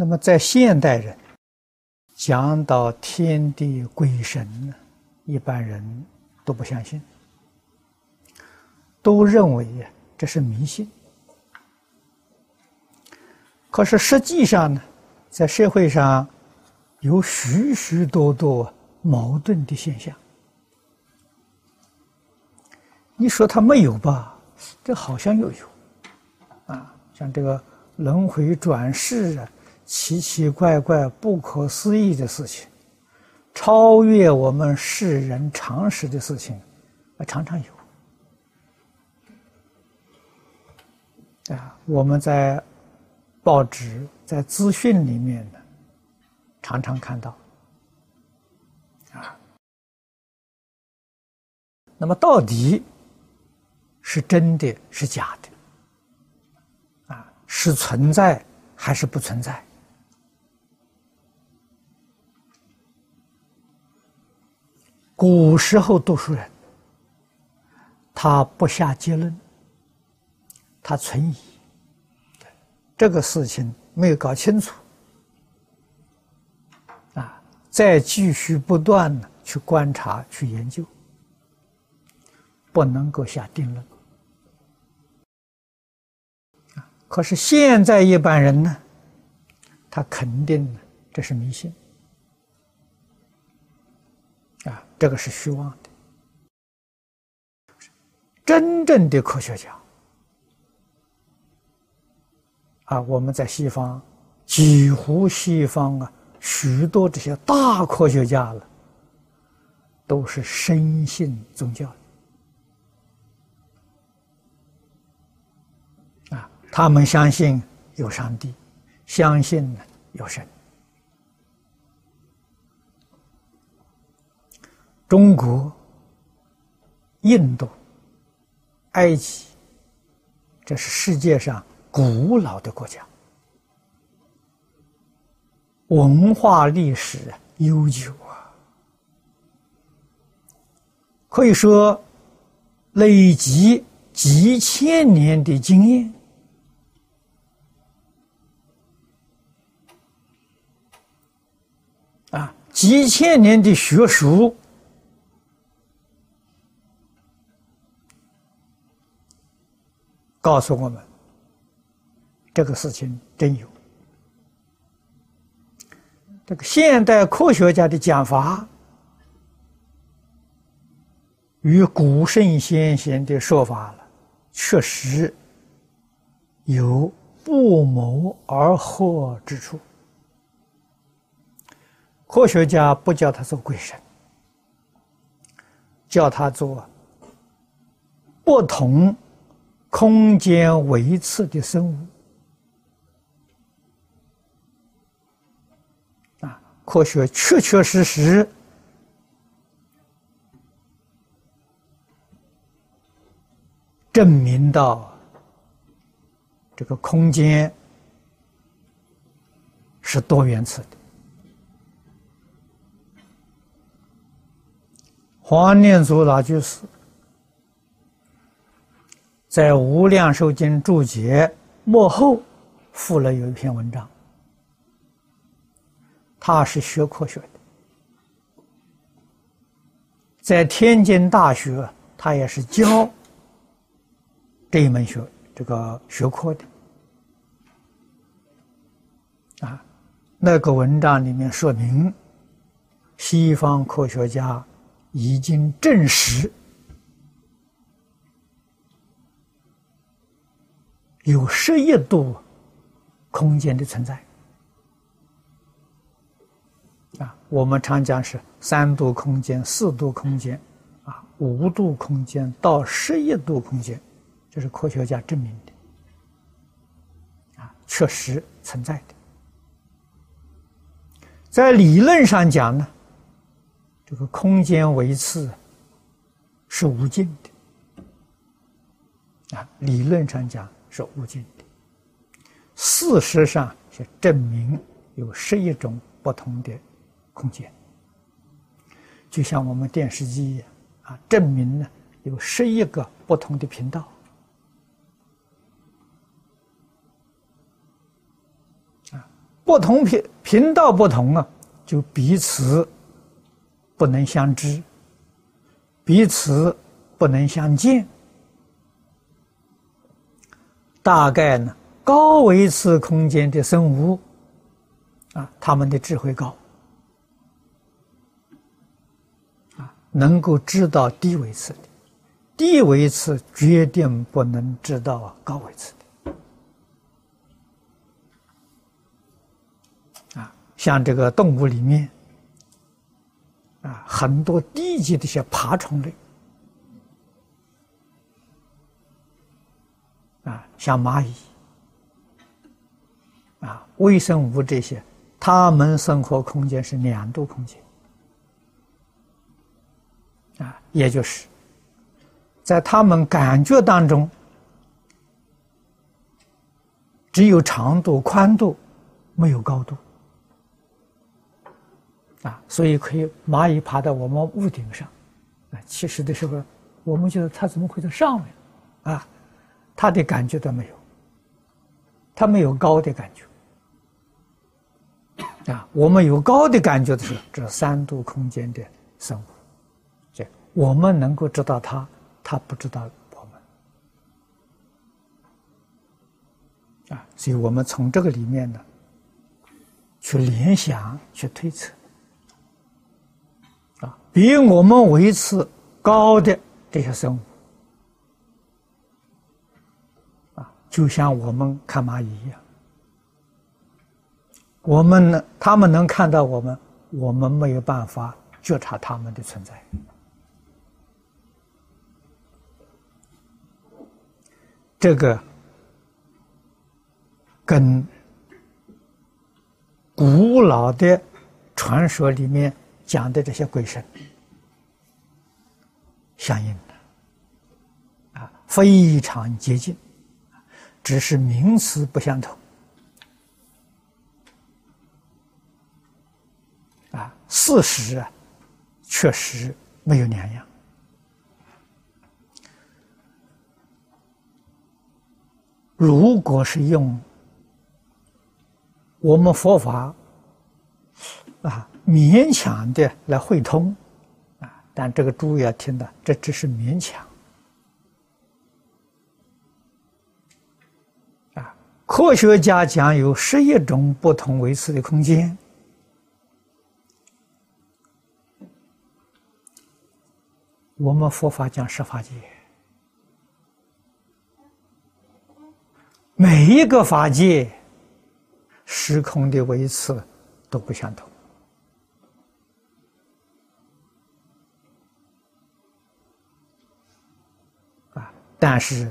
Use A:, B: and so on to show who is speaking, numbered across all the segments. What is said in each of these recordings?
A: 那么在现代人讲到天地鬼神呢，一般人都不相信，都认为这是迷信。可是实际上呢，在社会上有许许多多矛盾的现象。你说他没有吧？这好像又有，啊，像这个轮回转世啊，奇奇怪怪、不可思议的事情，超越我们世人常识的事情，啊，常常有。啊，我们在报纸、在资讯里面呢，常常看到。啊，那么到底？是真的是假的，啊，是存在还是不存在？古时候读书人，他不下结论，他存疑，这个事情没有搞清楚，啊，再继续不断的去观察、去研究，不能够下定论。可是现在一般人呢，他肯定这是迷信，啊，这个是虚妄的。真正的科学家，啊，我们在西方，几乎西方啊，许多这些大科学家了，都是深信宗教的啊。他们相信有上帝，相信有神。中国、印度、埃及，这是世界上古老的国家，文化历史悠久啊，可以说累积几千年的经验。几千年的学术告诉我们，这个事情真有。这个现代科学家的讲法与古圣先贤的说法了，确实有不谋而合之处。科学家不叫他做鬼神，叫他做不同空间维次的生物。啊，科学确确实实证明到这个空间是多元次的。黄念祖老居士在《无量寿经》注解幕后附了有一篇文章，他是学科学的，在天津大学他也是教这一门学这个学科的啊。那个文章里面说明，西方科学家。已经证实有十亿度空间的存在啊！我们常讲是三度空间、四度空间啊，五度空间到十亿度空间，这是科学家证明的啊，确实存在的。在理论上讲呢。这个空间维次是无尽的啊，理论上讲是无尽的，事实上是证明有十一种不同的空间，就像我们电视机一样啊，证明呢有十一个不同的频道。啊，不同频频道不同啊，就彼此不能相知，彼此不能相见。大概呢，高维次空间的生物啊，他们的智慧高啊，能够知道低维次的，低维次决定不能知道高维次的啊。像这个动物里面啊，很多低级的一些爬虫类。像蚂蚁，啊，微生物这些，它们生活空间是两度空间，啊，也就是在它们感觉当中，只有长度、宽度，没有高度，啊，所以可以蚂蚁爬到我们屋顶上，啊，其实的时候，我们觉得它怎么会在上面，啊？他的感觉都没有，他没有高的感觉啊。我们有高的感觉的时候，这三度空间的生物，这我们能够知道他，他不知道我们啊。所以我们从这个里面呢，去联想、去推测啊，比我们维持高的这些生物。就像我们看蚂蚁一样，我们呢，他们能看到我们，我们没有办法觉察他们的存在。这个跟古老的传说里面讲的这些鬼神相应的，啊，非常接近。只是名词不相同，啊，事实啊，确实没有两样。如果是用我们佛法啊勉强的来汇通啊，但这个诸位要听的，这只是勉强。科学家讲有十一种不同维次的空间，我们佛法讲十法界，每一个法界时空的维次都不相同。啊，但是。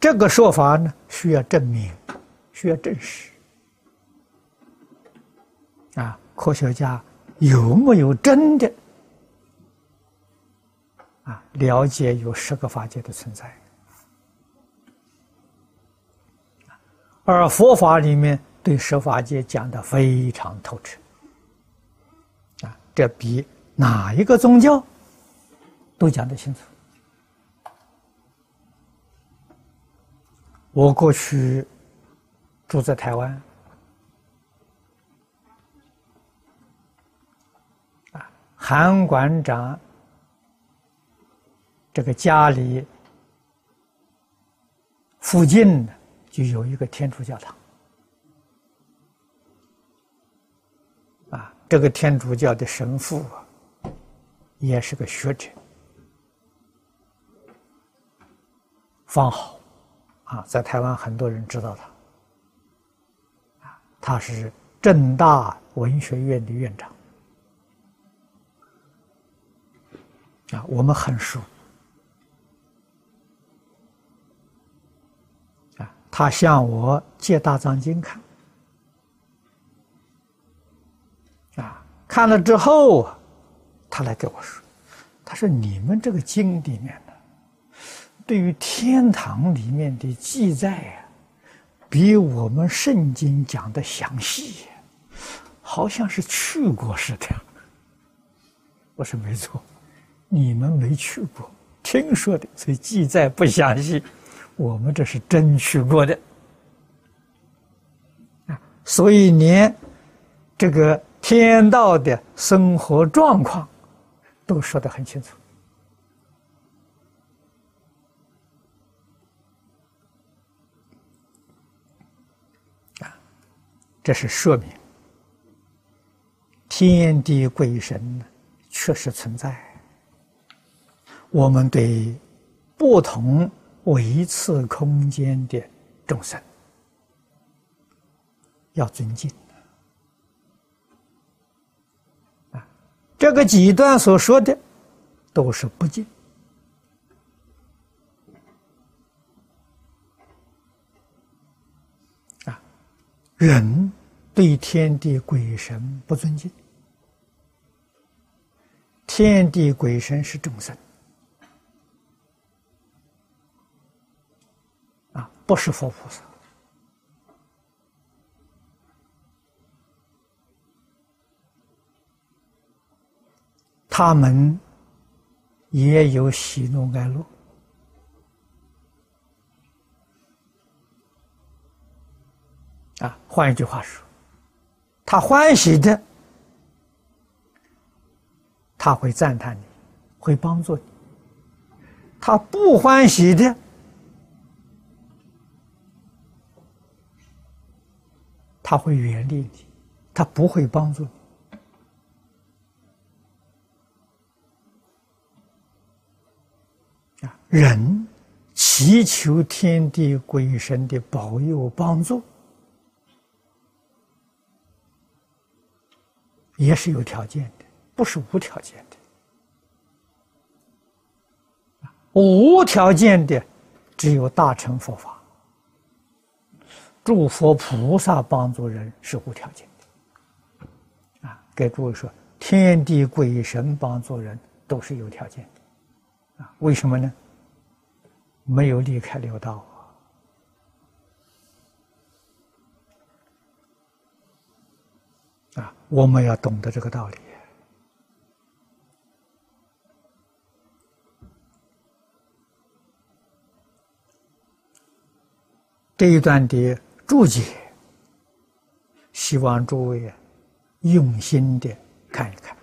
A: 这个说法呢，需要证明，需要证实。啊，科学家有没有真的啊了解有十个法界的存在？而佛法里面对十法界讲的非常透彻，啊，这比哪一个宗教都讲得清楚。我过去住在台湾，啊，韩馆长这个家里附近就有一个天主教堂，啊，这个天主教的神父啊，也是个学者，方好。啊，在台湾很多人知道他，他是正大文学院的院长，啊，我们很熟，啊，他向我借大藏经看，啊，看了之后，他来跟我说，他说你们这个经里面的。对于天堂里面的记载啊，比我们圣经讲的详细，好像是去过似的。我说没错，你们没去过，听说的，所以记载不详细。我们这是真去过的啊，所以连这个天道的生活状况都说得很清楚。这是说明天地鬼神确实存在。我们对不同维次空间的众生要尊敬啊！这个几段所说的都是不敬啊！人对天地鬼神不尊敬，天地鬼神是众生。啊不是佛菩萨，他们也有喜怒哀乐啊。换一句话说，他欢喜的，他会赞叹你，会帮助你；他不欢喜的。他会远离你，他不会帮助你。人祈求天地鬼神的保佑帮助，也是有条件的，不是无条件的。无条件的，只有大乘佛法。诸佛菩萨帮助人是无条件的，啊，给诸位说，天地鬼神帮助人都是有条件的，啊，为什么呢？没有离开六道啊，我们要懂得这个道理。这一段的。注解，希望诸位用心的看一看。